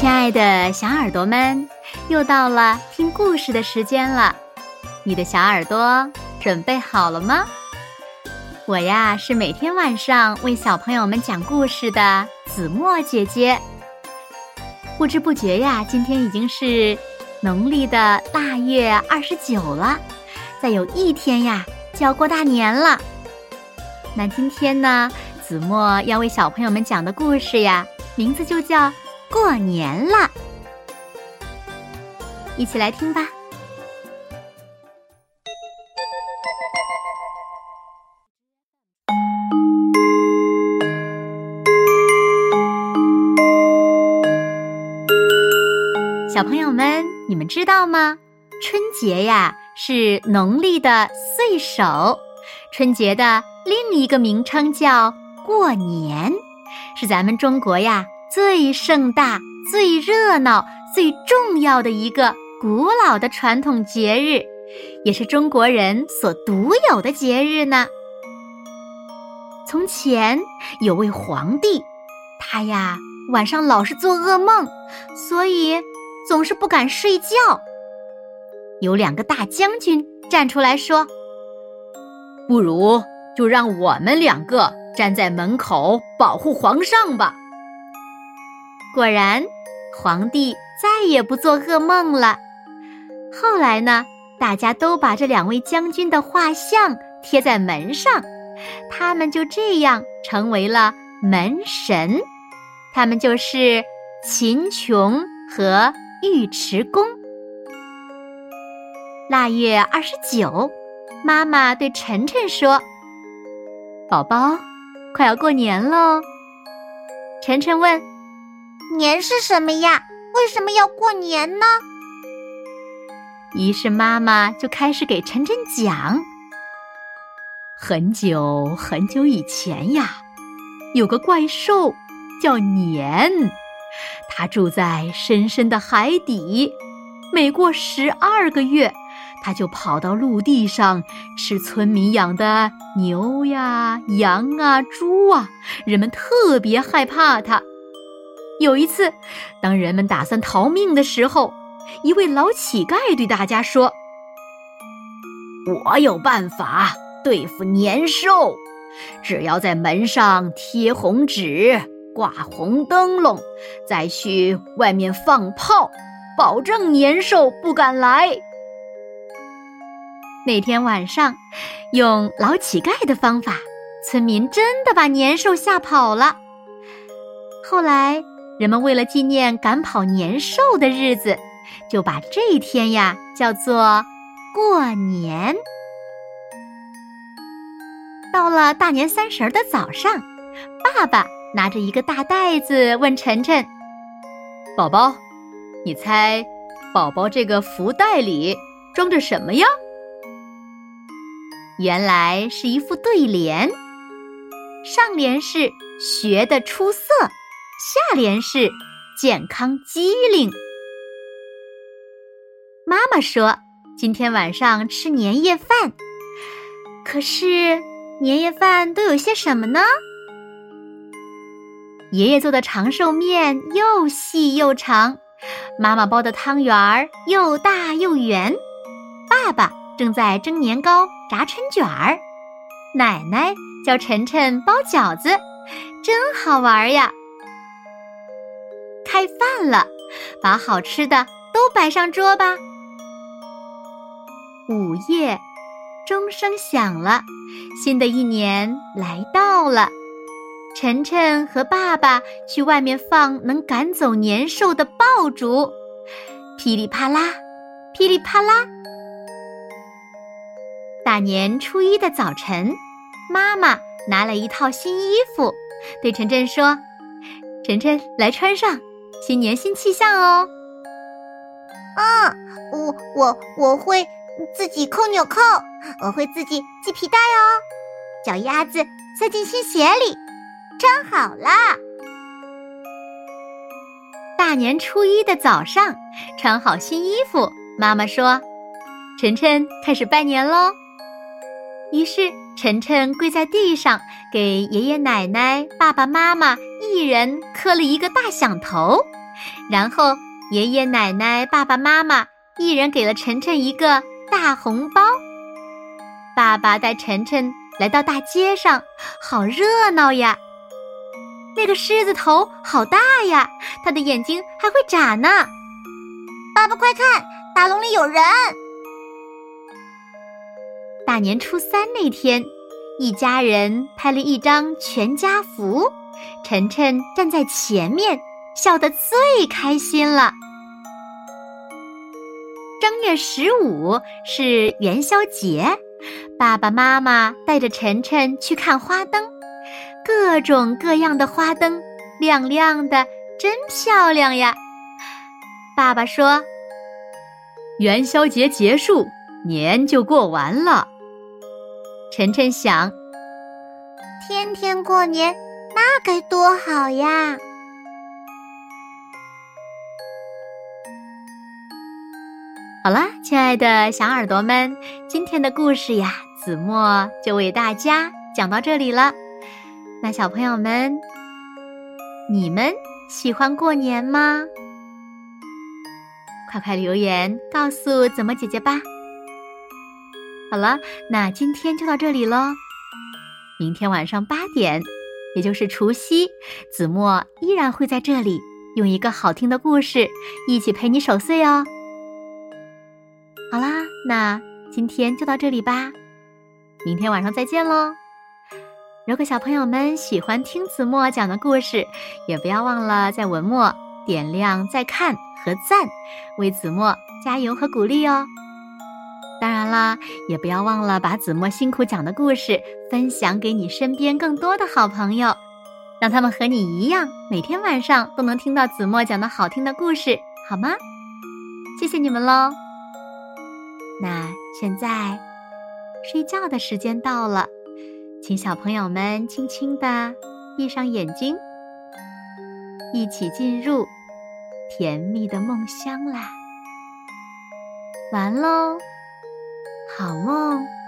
亲爱的小耳朵们，又到了听故事的时间了。你的小耳朵准备好了吗？我呀是每天晚上为小朋友们讲故事的子墨姐姐。不知不觉呀，今天已经是农历的腊月二十九了，再有一天呀就要过大年了。那今天呢，子墨要为小朋友们讲的故事呀，名字就叫。过年了，一起来听吧。小朋友们，你们知道吗？春节呀是农历的岁首，春节的另一个名称叫过年，是咱们中国呀。最盛大、最热闹、最重要的一个古老的传统节日，也是中国人所独有的节日呢。从前有位皇帝，他呀晚上老是做噩梦，所以总是不敢睡觉。有两个大将军站出来说：“不如就让我们两个站在门口保护皇上吧。”果然，皇帝再也不做噩梦了。后来呢，大家都把这两位将军的画像贴在门上，他们就这样成为了门神。他们就是秦琼和尉迟恭。腊月二十九，妈妈对晨晨说：“宝宝，快要过年喽。”晨晨问。年是什么呀？为什么要过年呢？于是妈妈就开始给晨晨讲：很久很久以前呀，有个怪兽叫年，它住在深深的海底。每过十二个月，它就跑到陆地上吃村民养的牛呀、羊啊、猪啊，人们特别害怕它。有一次，当人们打算逃命的时候，一位老乞丐对大家说：“我有办法对付年兽，只要在门上贴红纸、挂红灯笼，再去外面放炮，保证年兽不敢来。”那天晚上，用老乞丐的方法，村民真的把年兽吓跑了。后来。人们为了纪念赶跑年兽的日子，就把这一天呀叫做过年。到了大年三十的早上，爸爸拿着一个大袋子问晨晨：“宝宝，你猜，宝宝这个福袋里装着什么呀？”原来是一副对联，上联是“学的出色”。下联是健康机灵。妈妈说：“今天晚上吃年夜饭，可是年夜饭都有些什么呢？”爷爷做的长寿面又细又长，妈妈包的汤圆儿又大又圆，爸爸正在蒸年糕、炸春卷儿，奶奶教晨晨包饺子，真好玩呀！开饭了，把好吃的都摆上桌吧。午夜，钟声响了，新的一年来到了。晨晨和爸爸去外面放能赶走年兽的爆竹，噼里啪啦，噼里啪啦。大年初一的早晨，妈妈拿了一套新衣服，对晨晨说：“晨晨，来穿上。”新年新气象哦！嗯，我我我会自己扣纽扣，我会自己系皮带哦。脚丫子塞进新鞋里，穿好了。大年初一的早上，穿好新衣服，妈妈说：“晨晨开始拜年喽。”于是晨晨跪在地上，给爷爷奶奶、爸爸妈妈一人磕了一个大响头。然后爷爷奶奶、爸爸妈妈一人给了晨晨一个大红包。爸爸带晨晨来到大街上，好热闹呀！那个狮子头好大呀，它的眼睛还会眨呢。爸爸快看，大笼里有人！大年初三那天，一家人拍了一张全家福，晨晨站在前面，笑得最开心了。正月十五是元宵节，爸爸妈妈带着晨晨去看花灯，各种各样的花灯，亮亮的，真漂亮呀！爸爸说：“元宵节结束，年就过完了。”晨晨想，天天过年，那该多好呀！好啦，亲爱的小耳朵们，今天的故事呀，子墨就为大家讲到这里了。那小朋友们，你们喜欢过年吗？快快留言告诉子墨姐姐吧。好了，那今天就到这里喽。明天晚上八点，也就是除夕，子墨依然会在这里，用一个好听的故事一起陪你守岁哦。好啦，那今天就到这里吧，明天晚上再见喽。如果小朋友们喜欢听子墨讲的故事，也不要忘了在文末点亮再看和赞，为子墨加油和鼓励哦。当然啦，也不要忘了把子墨辛苦讲的故事分享给你身边更多的好朋友，让他们和你一样，每天晚上都能听到子墨讲的好听的故事，好吗？谢谢你们喽。那现在睡觉的时间到了，请小朋友们轻轻的闭上眼睛，一起进入甜蜜的梦乡啦。完喽。好梦。